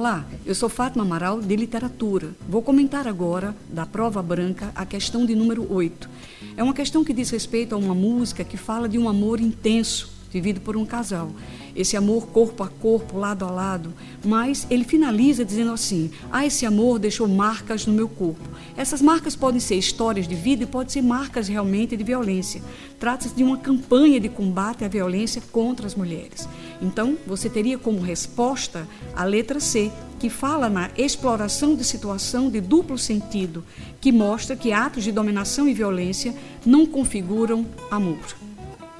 Olá, eu sou Fátima Amaral, de Literatura. Vou comentar agora, da prova branca, a questão de número 8. É uma questão que diz respeito a uma música que fala de um amor intenso vivido por um casal. Esse amor corpo a corpo, lado a lado, mas ele finaliza dizendo assim: "Ah, esse amor deixou marcas no meu corpo". Essas marcas podem ser histórias de vida e podem ser marcas realmente de violência. Trata-se de uma campanha de combate à violência contra as mulheres. Então, você teria como resposta a letra C, que fala na exploração de situação de duplo sentido, que mostra que atos de dominação e violência não configuram amor.